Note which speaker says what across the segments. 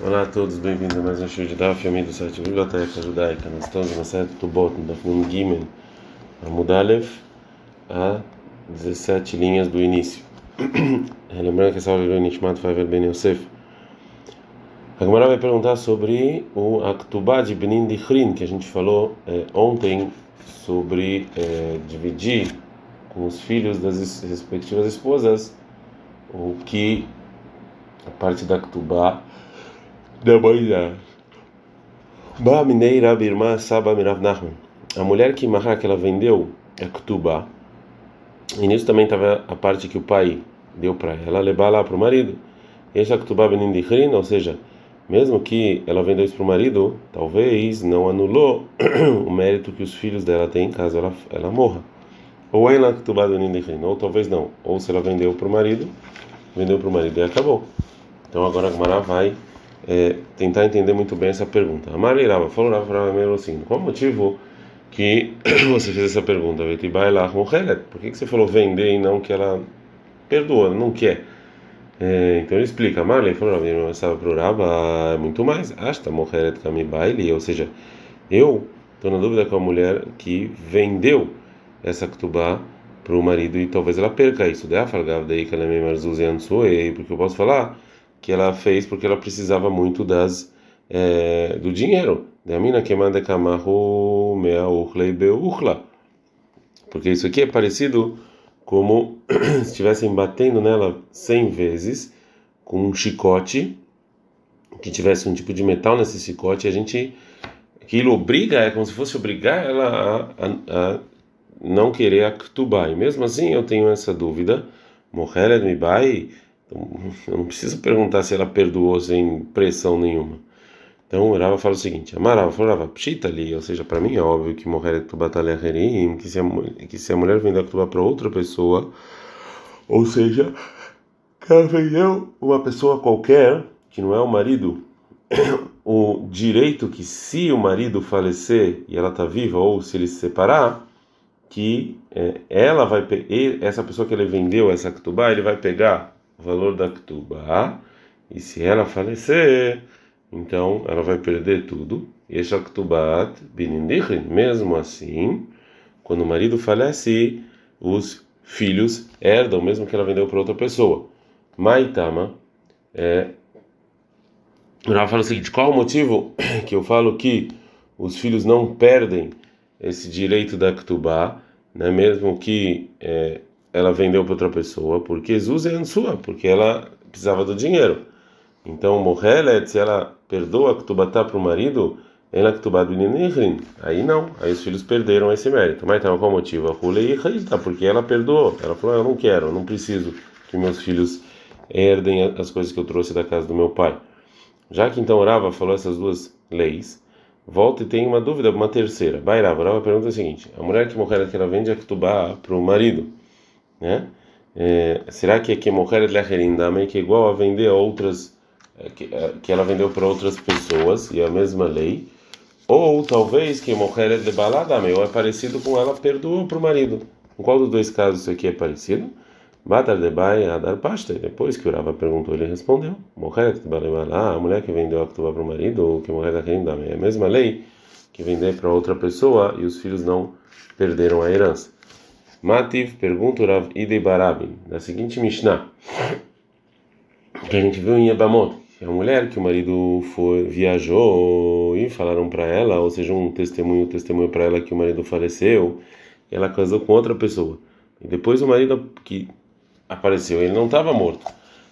Speaker 1: Olá a todos, bem-vindos a mais um show de Daf, amigo do site Biblioteca Judaica. Nós estamos na série Tubot, no Daf Nun Gimel, a Mudalev, a 17 linhas do início. Lembrando que essa aula do Nishmat Favel Ben Yosef. A vai perguntar sobre o Aktubá de Benin Dichrin, que a gente falou é, ontem sobre é, dividir com os filhos das respectivas esposas o que a parte da Ktubá mãe da Ba Mineira Birma Saba Mirav Nachman. A mulher que Mahar que ela vendeu a Ktubá. E nisso também estava a parte que o pai deu para ela levar lá para o marido. Esse Ktubá Benin Dichrin, ou seja, mesmo que ela vendeu isso para o marido, talvez não anulou o mérito que os filhos dela têm caso ela, ela morra. Ou ela Ktubá Benin Dichrin, ou talvez não. Ou se ela vendeu para o marido, vendeu para o marido e acabou. Então agora a Gemara vai é, tentar entender muito bem essa pergunta. A Rava falou Rava Rava assim, qual o motivo que você fez essa pergunta? Por que, que você falou vender e não que ela perdoa, não quer? É, então ele explica, Marley falou, não estava para o Rava muito mais, Asta Moheret Kamibaili, ou seja, eu estou na dúvida com a mulher que vendeu essa Ktubá para o marido e talvez ela perca isso. Porque eu posso falar que ela fez porque ela precisava muito das é, do dinheiro. Porque isso aqui é parecido como se estivessem batendo nela cem vezes com um chicote que tivesse um tipo de metal nesse chicote. A gente aquilo obriga é como se fosse obrigar ela a, a, a não querer actubar. E mesmo assim eu tenho essa dúvida. Morrer me vai então, eu não preciso perguntar se ela perdoou sem pressão nenhuma. Então, o Rava fala o seguinte: Amarava falava, pshita ali, ou seja, para mim é óbvio que morrer batalha herim, que se a que se a mulher vender tuba para outra pessoa, ou seja, que ela vendeu uma pessoa qualquer, que não é o marido, o direito que se o marido falecer e ela está viva, ou se ele se separar, que é, ela vai essa pessoa que ele vendeu essa ketubá, ele vai pegar o valor da Ktubá, e se ela falecer, então ela vai perder tudo. E esse Aktubat Binindichrin, mesmo assim, quando o marido falece, os filhos herdam, mesmo que ela vendeu para outra pessoa. Maitama, é. Ela fala o seguinte: qual o motivo que eu falo que os filhos não perdem esse direito da Ktubá, né, mesmo que é, ela vendeu para outra pessoa, porque Jesus é sua, porque ela precisava do dinheiro. Então, Mohelet, se ela perdoa Ktubatá para o marido, ela Ktubat Bininihrin. Aí não, aí os filhos perderam esse mérito. Mas então, qual o motivo? A Hulei porque ela perdoou. Ela falou: Eu não quero, eu não preciso que meus filhos herdem as coisas que eu trouxe da casa do meu pai. Já que então Rava falou essas duas leis, volta e tem uma dúvida, uma terceira. Bairava, Rava pergunta o seguinte: a mulher que morrer que ela vende a Ktubá para o marido né? É, será que aqui morrer lecherindame é igual a vender outras é, que, é, que ela vendeu para outras pessoas e a mesma lei? Ou talvez que morrer de baladame ou é parecido com ela perdoou para o marido? Em qual dos dois casos isso aqui é parecido? Batar de bai pasta. Depois que o perguntou, ele respondeu: Morrer de baladame, a mulher que vendeu a para o marido ou que morrer lecherindame é a mesma lei que vender para outra pessoa e os filhos não perderam a herança. Mativ pergunta Rav Idei Barabin, da seguinte Mishnah, que a gente viu em Yabamot, que a mulher que o marido foi, viajou e falaram para ela, ou seja, um testemunho, um testemunho para ela que o marido faleceu, e ela casou com outra pessoa. E depois o marido que apareceu, ele não estava morto.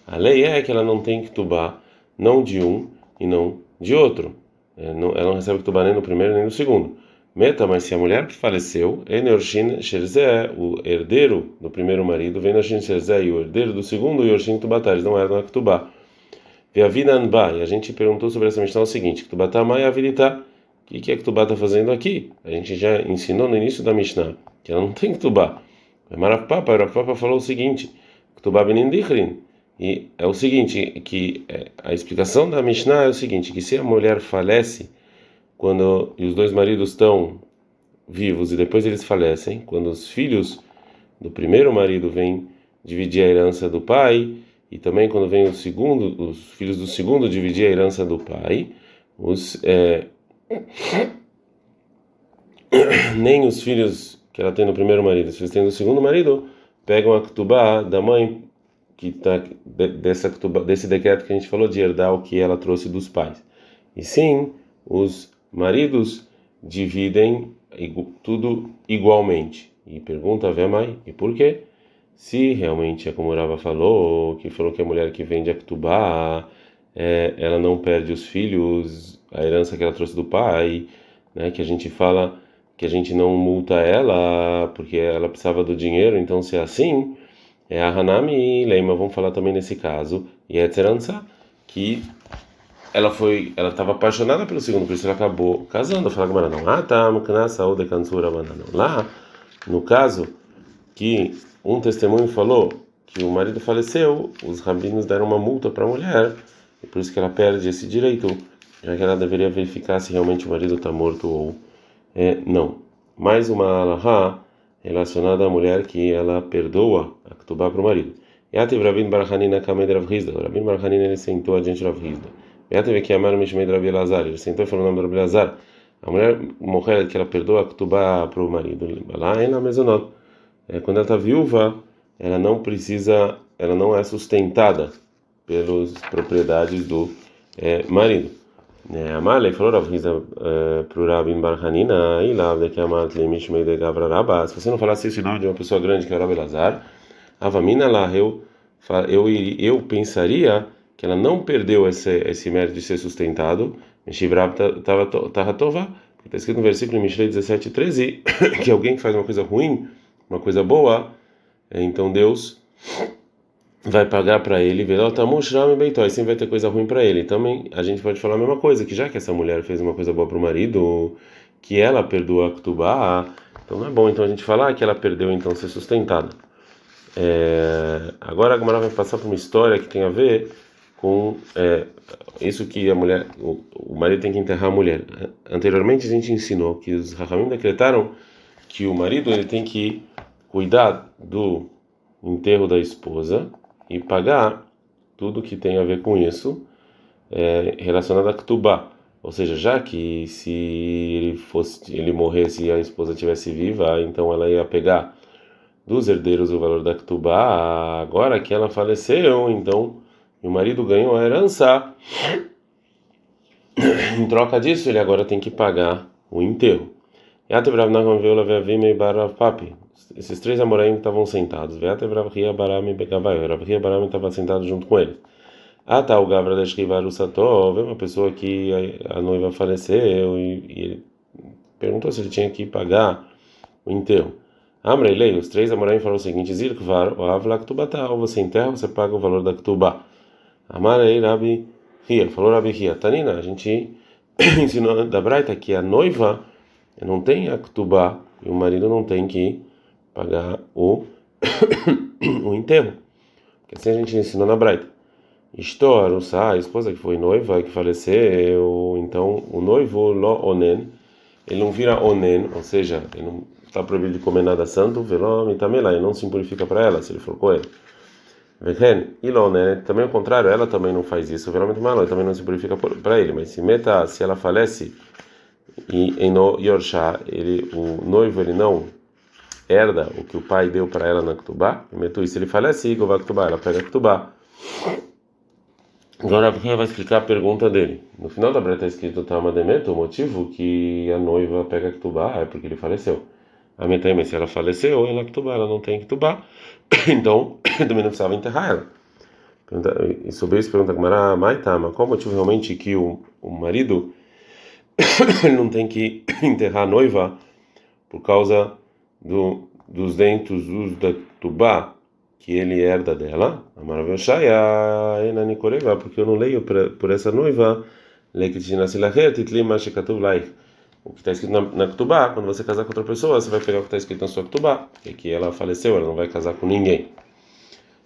Speaker 1: A lei é que ela não tem que tubar, não de um e não de outro. É, ela não recebe que tubar nem no primeiro nem no segundo. Meta, mas se a mulher que faleceu, Eneorshin Sherzé, o herdeiro do primeiro marido, Venoshin Sherzé e o herdeiro do segundo, Yorshin Tubatá, eles não eram a Ktubá. E a gente perguntou sobre essa missão o seguinte: Ktubatá Mai Avilitá. O que, que a Ktubá está fazendo aqui? A gente já ensinou no início da Mishnah que ela não tem Ktubá. Marafpapa, Marafpapa falou o seguinte: Ktubá Benindichrin. E é o seguinte: que é, a explicação da Mishnah é o seguinte: que se a mulher falece quando os dois maridos estão vivos e depois eles falecem, quando os filhos do primeiro marido vêm dividir a herança do pai e também quando vem o segundo, os filhos do segundo dividir a herança do pai, os é, nem os filhos que ela tem no primeiro marido, se eles têm do segundo marido, pegam a ketubá da mãe que tá dessa ketubá, desse decreto que a gente falou de herdar o que ela trouxe dos pais. E sim, os maridos dividem tudo igualmente. E pergunta a mãe, e por quê? Se realmente é como Rava falou, que falou que a mulher que vende a ketubá, é, ela não perde os filhos, a herança que ela trouxe do pai, né, que a gente fala que a gente não multa ela porque ela precisava do dinheiro, então se é assim, é a Hanami e Leima, vamos falar também nesse caso, e é Tzeranza, que ela foi, ela estava apaixonada pelo segundo, por isso ela acabou casando. Fala que não, ah tá, saúde cansura banana. Lá, no caso que um testemunho falou que o marido faleceu, os rabinos deram uma multa para a mulher, e por isso que ela perde esse direito, já que ela deveria verificar se realmente o marido está morto ou é, não. Mais uma alahá relacionada à mulher que ela perdoa a ketubá para o marido. Yativ Rabin Barhanina Kamed Rav Hizda. Rabin Barhanina ele sentou adiante de Rav. Yativ Kiamar Mishmed Rabi Lazar. Ele sentou e falou o nome do Rabi Lazar. A mulher morrer que ela perdoa a ketubá para o marido. Lá é na mesonot. É, quando ela está viúva, ela não precisa, ela não é sustentada pelas propriedades do é, marido. Amalei falou Rav Hiza para o Rabin Barhanina, e lá de que amat limishmei de Gavra Rabba. Se você não falasse isso em nome de uma pessoa grande que é o Rabi Lazar, Avamina lá, eu, eu, eu pensaria que ela não perdeu esse, esse mérito de ser sustentado. Meshivrab Tahatova, está escrito no versículo Mishlei 17, 13, que alguém que faz uma coisa ruim, uma coisa boa, então Deus vai pagar para ele, e sempre vai ter coisa ruim para ele. Também a gente pode falar a mesma coisa, que já que essa mulher fez uma coisa boa para o marido, que ela perdoa a Ktubá, então não é bom então a gente falar que ela perdeu então ser sustentada. É, agora a Gamara vai passar por uma história que tem a ver com é, isso que a mulher, o, o, marido tem que enterrar a mulher. Anteriormente a gente ensinou que os Rahamim decretaram que o marido ele tem que cuidar do enterro da esposa e pagar tudo que tem a ver com isso é, relacionado a Ktubá. Ou seja, já que se ele fosse ele morresse e a esposa tivesse viva, então ela ia pegar dos herdeiros o valor da Ktubá. Agora que ela faleceu, então o marido ganhou a herança. Em troca disso, ele agora tem que pagar o enterro. Esses três amoraim estavam sentados. Ravria Barami estava sentado junto com eles. Ah, tá, o Gavra da Shrivaru Satov, uma pessoa que a, noiva faleceu e, e, ele perguntou se ele tinha que pagar o enterro. Amrei, os três amoraim falaram o seguinte: Zirkvar, o Avla Ktubata, ou você enterra, você paga o valor da Ktubá. Amarei, Rabi Ria, falou Rabi Ria. Tanina, a gente ensinou da Braita que a noiva não tem a Ktubá e o marido não tem que pagar o, o enterro. Porque assim a gente ensinou na Braita. Estou a esposa que foi noiva, que faleceu, então o noivo lo onen, ele não vira onen, ou seja, ele não está proibido de comer nada santo, velome também lá, ele não se purifica para ela se ele for com ele. Vehen, onen, também o contrário, ela também não faz isso, velome também também não se purifica para ele, mas se meta, se ela falece e em no Yorsha, ele, o noivo ele não herda o que o pai deu para ela na Ktubá, e se ele falece, Igor Ktubá, ela pega a Ktubá. Agora quem vai explicar a pergunta dele. No final da breta está escrito Tama Demeto, o motivo que a noiva pega a Ktubá é porque ele faleceu. A Metame, se ela faleceu, ela Ktubá, ela não tem Ktubá, então também não precisava enterrar ela. E sobre isso pergunta Gamara, Maitama, qual o motivo realmente que o, o marido não tem que enterrar a noiva por causa do, dos dentes dos da tubá que ele herda dela, a maravilhosa porque eu não leio por essa noiva o que está escrito na, na Ktubá, quando você casar com outra pessoa, você vai pegar o que está escrito na sua Ktubá, é que ela faleceu, ela não vai casar com ninguém.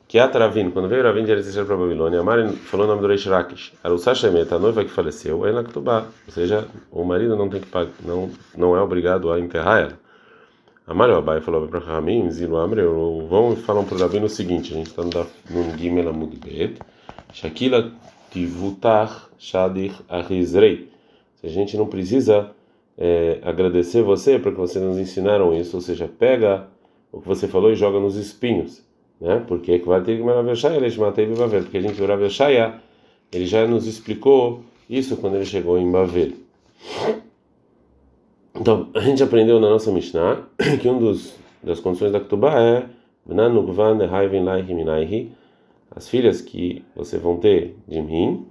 Speaker 1: Que a Taravin, quando veio Ravin de Eretz para a Babilônia, Mari falou o nome do rei Shirakish. Era o Sashemet, a noiva que faleceu, é na Ktubá. Ou seja, o marido não tem que pagar, não, não é obrigado a enterrar ela. Amalho Abai falou para Ramim, Zilu Amreu, vamos falar para o Rabino o seguinte, a gente está no Gimel Amud Shakila Tivutar Shadir Arizrei. A gente não precisa é, agradecer você porque você nos ensinaram isso, ou seja, pega o que você falou e joga nos espinhos, né? Porque Bavel, porque a gente Maraveshaya, ele já nos explicou isso quando ele chegou em Bavel. Então, a gente aprendeu na nossa Mishnah que um dos das condições da Ketubah é as filhas que você vão ter de mim,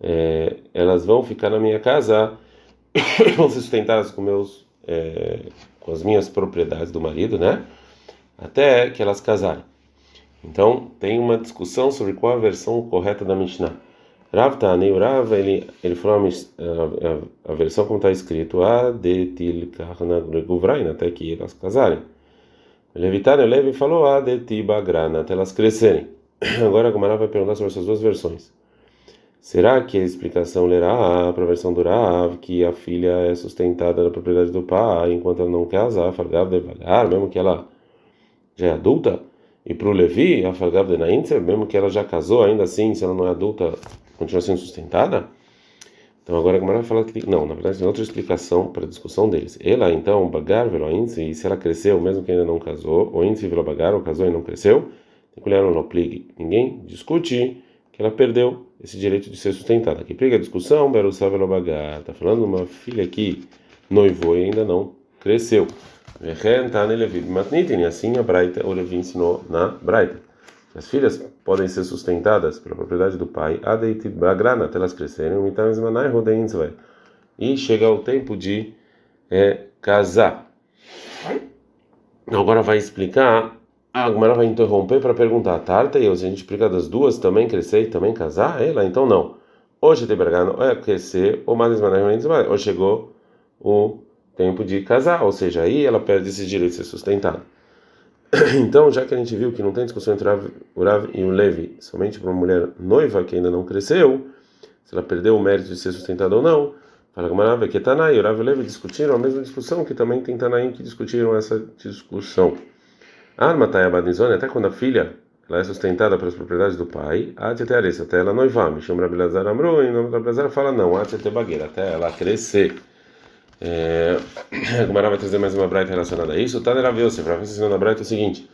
Speaker 1: é, elas vão ficar na minha casa, vão ser sustentadas com meus, é, com as minhas propriedades do marido, né? Até que elas casarem. Então tem uma discussão sobre qual a versão correta da Mishnah. Rav Tani, o Rav, ele, ele falou a, a, a versão como está escrito, a de til guvrain, até que elas casarem. Levitane, o Levi falou, a de até elas crescerem. Agora a Gomara vai perguntar sobre essas duas versões. Será que a explicação lerá para a versão do Rav que a filha é sustentada na propriedade do pai enquanto ela não casar, fargav de vagar, mesmo que ela já é adulta? E para o Levi, a fargav de naintzer, mesmo que ela já casou, ainda assim, se ela não é adulta, continua sendo sustentada? Então agora a Gemara fala que não, na verdade tem outra explicação para a discussão deles. Ela então bagar velo e se ela cresceu mesmo que ainda não casou, ou índice velo bagar, ou casou e não cresceu, tem colher no plig. Ninguém discute que ela perdeu esse direito de ser sustentada. Aqui pliga a discussão, Berusav velo bagar. Está falando uma filha que noivou e ainda não cresceu. Assim a Braita, o Levi ensinou na Braita. As filhas podem ser sustentadas pela propriedade do pai, grana até elas crescerem, e chega o tempo de é, casar. Agora vai explicar, a Agmara vai interromper para perguntar, Tarta, e a gente explica das duas também crescer e também casar? Ela, então não. Hoje tem ou é crescer, ou mais ou chegou o tempo de casar, ou seja, aí ela perde esse direito de ser sustentada. Então, já que a gente viu que não tem discussão entre o Rav e o Levi, somente para uma mulher noiva que ainda não cresceu, se ela perdeu o mérito de ser sustentada ou não, fala que que Tanai e o Rav e o Levi discutiram a mesma discussão, que também tem Tanaim que discutiram essa discussão. Arma Tayabadizone, até quando a filha ela é sustentada pelas propriedades do pai, até ela noivar, chama Rabilazar Amru, e o Rabilazar fala não, bagueira, até ela crescer. É, a Gumara vai trazer mais uma braita relacionada a isso. Taner Aviosef, Rafa ensinou na braita o seguinte: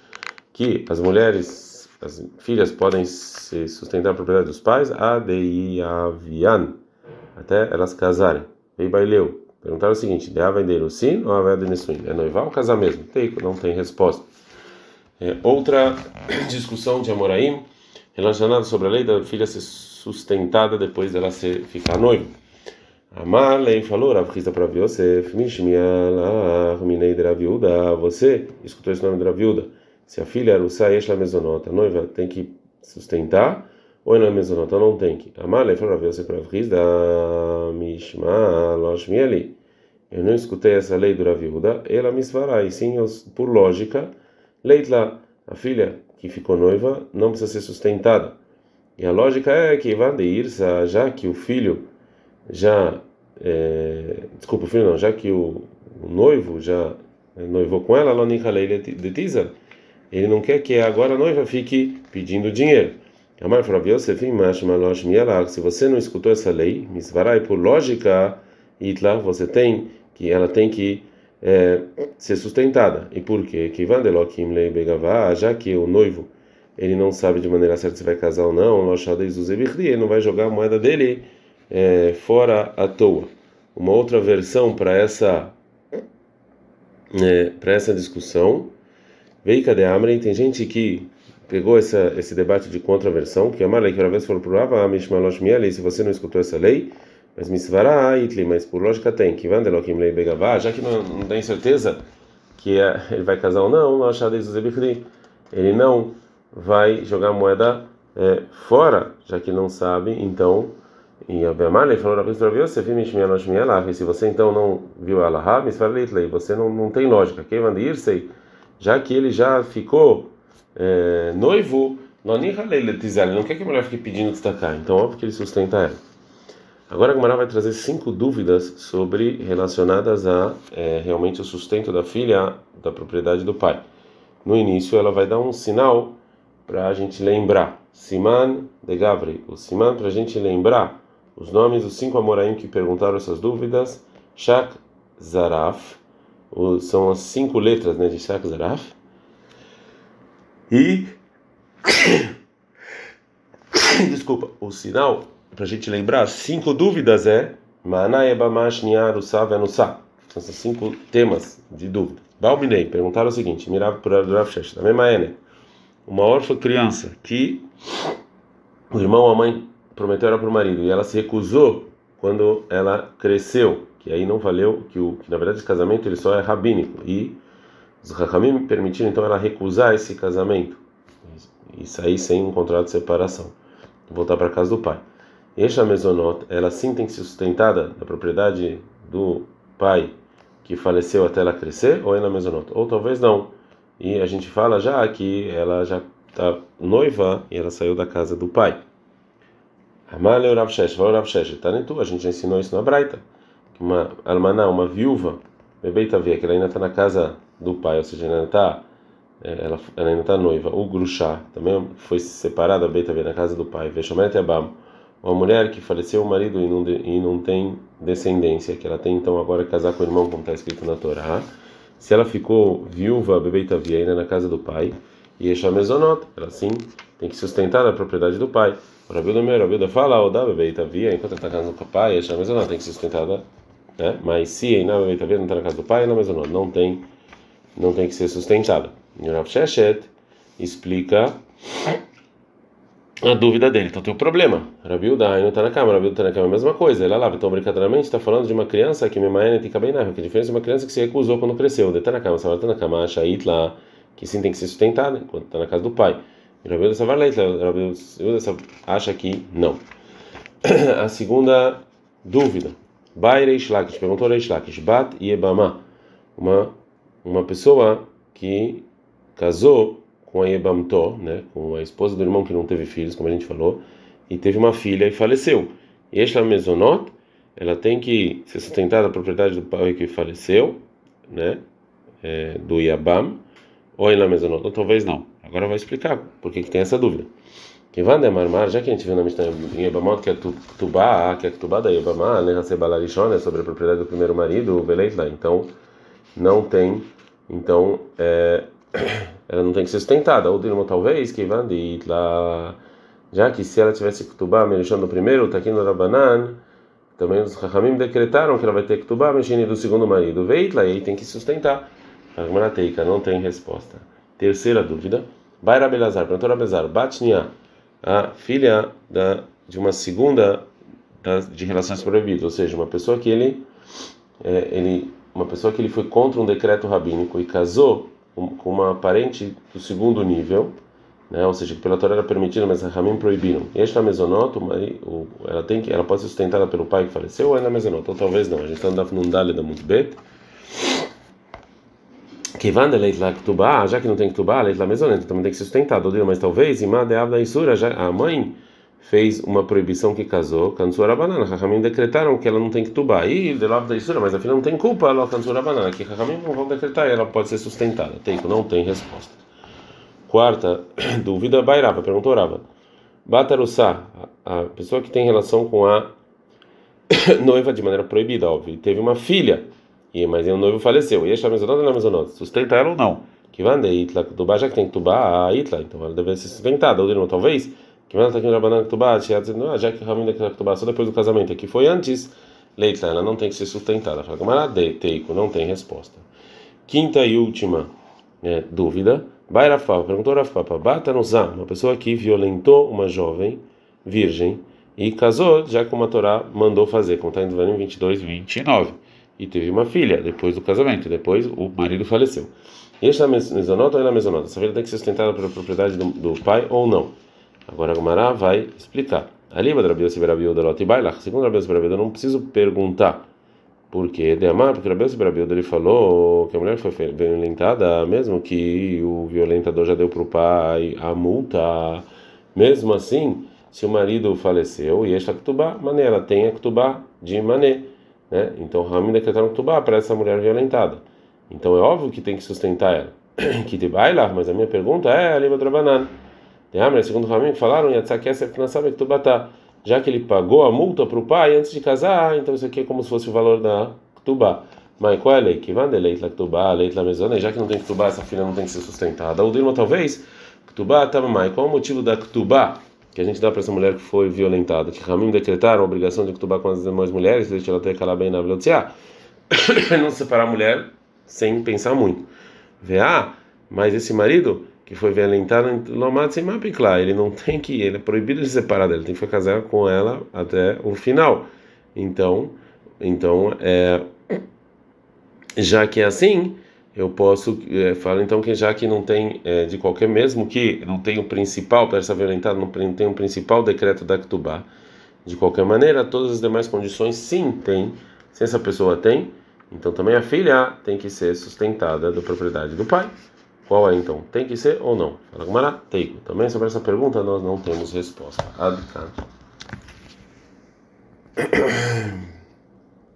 Speaker 1: que as mulheres, as filhas podem se sustentar a propriedade dos pais, adeiavian, até elas casarem. E baileu. Perguntaram o seguinte: de vendeiro sim ou a nesuin? É noivar ou casar mesmo? Tem, não tem resposta. É, outra discussão de Amoraim relacionada sobre a lei da filha ser sustentada depois dela ser, ficar noiva. Amalei falou, Rav Chista para Yosef, Mishmialach, Minei de Raviuda, você escutou esse nome de Raviuda? Se a filha era o Saesh Mesonota, a noiva tem que sustentar, ou na Mesonota não tem que. Amalei falou, Rav Yosef para Rav Chista, Mishmalosh Mieli. Eu não escutei essa lei do Raviuda, ela me svará, e sim, por lógica, Leitla, a filha que ficou noiva, não precisa ser sustentada. E a lógica é que vai de Irsa, já que o filho já é, desculpa, filho não, já que o, o noivo já noivou com ela, de Tiza, ele não quer que agora a noiva fique pedindo dinheiro. A mãe falou, se você não escutou essa lei, misvarai por lógica, Itla, você tem que ela tem que é, ser sustentada. E por quê? Que já que o noivo ele não sabe de maneira certa se vai casar ou não, ele não vai jogar a moeda dele é, fora à toa. Uma outra versão para essa é, para essa discussão, Veika de Amrei, tem gente que pegou essa, esse debate de contraversão, que a Malek uma vez falou para o Rava, se você não escutou essa lei, mas Misvará Itli, mas por lógica tem, que Vandelokim Lei Begavá, já que não, não tem certeza que é, ele vai casar ou não, ele não vai jogar moeda é, fora, já que não sabe, então e a Bemalei falou na Cristo Yosef, e se você então não viu a Misfarleitlei, você não, não tem lógica. Quem manda ir já que ele já ficou é, noivo, não não quer que a mulher fique pedindo destacar, então óbvio que ele sustenta ela. Agora a Gemara vai trazer cinco dúvidas sobre relacionadas a é, realmente o sustento da filha da propriedade do pai. No início ela vai dar um sinal para a gente lembrar. Siman de Gavri, o Siman para a gente lembrar os nomes dos cinco Amoraim que perguntaram essas dúvidas. Shak Zaraf, são as cinco letras né, de Shak Zaraf. E. Desculpa, o sinal para a gente lembrar, cinco dúvidas é Anusa. São esses cinco temas de dúvida. Balminei, perguntaram o seguinte: Mirava por Rav Shesh, da mesma Ene. Uma órfã criança que o irmão ou a mãe prometeu era para o marido e ela se recusou quando ela cresceu, que aí não valeu, que, o, que na verdade esse casamento ele só é rabínico e os Rahamim permitiram então ela recusar esse casamento e sair sem um contrato de separação, voltar para casa do pai. Esta mesonot, ela sim tem que ser sustentada da propriedade do pai que faleceu até ela crescer, ou é na mesonot? Ou talvez não. E a gente fala já que ela já está noiva e ela saiu da casa do pai. Amale Rav Shesh, Rav Shesh, Tanetu, a gente já ensinou isso na Braita. Uma almaná, uma viúva, bebeita via, que ela ainda está na casa do pai, ou seja, ela ainda está ela, ela ainda está noiva. O Grushá também foi separada, via, na casa do pai. Veshomet Abam uma mulher que faleceu o marido e não, de, e não tem descendência, que ela tem então agora casar com o irmão, como está escrito na Torá, se ela ficou viúva, bebeita ainda na casa do pai, e Esha Mezonot, ela sim tem que sustentar a propriedade do pai. O Rabilda meu, Rabilda fala, o da bebeita via, enquanto está casando com o pai, Esha Mezonot tem que ser sustentada, né? mas se ainda a bebeita via não está na casa do pai, Esha Mezonot não tem, não tem que ser sustentada. E o Sheshet explica a dúvida dele. Então tem um problema. Rabiuda não está na cama, Rabiuda está na cama, é a mesma coisa. Ele lá, então brincadeiramente está falando de uma criança que Memaene tem na que a diferença de uma criança que se recusou quando cresceu. Está na cama, está na cama, acha lá que sim tem que ser sustentada enquanto está na casa do pai. E Rabiuda Leitla, Rabiuda acha que não. a segunda dúvida. Bai Reish perguntou Reish Lakish, Bat Yebama, uma, uma pessoa que casou com a Yebamto, né, com a esposa do irmão que não teve filhos, como a gente falou, e teve uma filha e faleceu. Esta mesonot, ela tem que ser sustentada a propriedade do pai que faleceu, né, é, do Yabam, ou la mesonot, ou talvez não. Agora vai explicar por que, que tem essa dúvida. Que vai Marmar, já que a gente viu na Mishnah em Yebamot, que é Tubá, que é Tubá da Yebamá, né, é sobre a propriedade do primeiro marido, o Beleitla, então não tem, então é, ela não tem que ser sustentada. Ou dirmo talvez que lá, já que se ela tivesse ketubá mexendo no primeiro, tá aqui no Rabanan, também os Rahamim decretaram que ela vai ter ketubá mexendo do segundo marido. Veitla, e aí tem que sustentar. Agmanateika, não tem resposta. Terceira dúvida. Baira Belazar, perguntou Rabelazar, Batnia, a filha da, de uma segunda de relações proibidas, ou seja, uma pessoa que ele, é, ele uma pessoa que ele foi contra um decreto rabínico e casou com uma parente do segundo nível, né? Ou seja, que pela Torá era permitido, mas Ramim proibiram. E esta mesonoto, ela tem que, ela pode ser sustentada pelo pai que faleceu ou é na mesonoto, ou talvez não. A gente está andando num dale da Mutbet. Que vanda leit ktubá, já que não tem ktubá, leit lá mesonoto, também tem que ser sustentado. Mas talvez, imá de avda isura, a mãe fez uma proibição que casou, cansura banana. Rahamim decretaram que ela não tem que tubar. E de lá da isura, mas a filha não tem culpa, ela cansura banana. Que Rahamim não vão decretar e ela pode ser sustentada. Tem, não tem resposta. Quarta dúvida, Bairava, perguntou Rava. Batarussá, a pessoa que tem relação com a noiva de maneira proibida, óbvio, teve uma filha, e mas o noivo faleceu. E a mesonota na mesonota, sustenta ela ou não? Que vande itla, tubar já que tem que tubar a itla, então ela deve ser sustentada. Ou talvez vai no já que Ramin da Ktubá só depois do casamento aqui foi antes, Leitla, ela não tem que ser sustentada. Fala, Gamarade, Teiko, não tem resposta. Quinta e última é, dúvida. Bairafá, perguntou Rafapa, Bata Nuzá, uma pessoa que violentou uma jovem virgem e casou, já como a Torá mandou fazer, como está em Devarim 22, 29. E teve uma filha depois do casamento, depois o marido faleceu. Este é a mesonota ou é a mesonota? Essa filha tem que ser sustentada pela propriedade do, do pai ou não? Agora a Gumara vai explicar. Ali, Rabi Yossi Berabiuda Lotibailach. Segundo Rabi Yossi Berabiuda, eu não preciso perguntar por quê. De amar, porque Rabi Yossi Berabiuda ele falou que a mulher foi violentada, mesmo que o violentador já deu para o pai a multa, mesmo assim, se o marido faleceu e esta Ktubá, mané, ela tem a Ktubá de mané, né? Então Ramim decretaram Ktubá para essa mulher violentada. Então é óbvio que tem que sustentar ela. que mas a minha pergunta é a língua do Rabanan. Segundo Ramim falaram, já que ele pagou a multa para o pai antes de casar, então isso aqui é como se fosse o valor da Ktubá. Mas qual é a lei? Que vai lei la Ktubá, lei la mesona, já que não tem Ktubá, essa filha não tem que ser sustentada. O Dilma talvez, Ktubá, tá, mas qual é o motivo da Ktubá? que a gente dá para essa mulher que foi violentada, que Ramim decretaram a obrigação de cutubar com as demais mulheres, deixa ela ter calar bem na não separar a mulher sem pensar muito. Vê, ah, mas esse marido que foi violentado, ele não tem que, ele é proibido de separar dela, tem que ficar casado com ela até o final. Então, então é, já que é assim, eu posso é, falar então que já que não tem é, de qualquer mesmo que não tem o principal para essa violentada não tem o principal decreto da Ktubá de qualquer maneira todas as demais condições sim tem se essa pessoa tem então também a filha tem que ser sustentada da propriedade do pai qual é então? Tem que ser ou não? Fala também sobre essa pergunta nós não temos resposta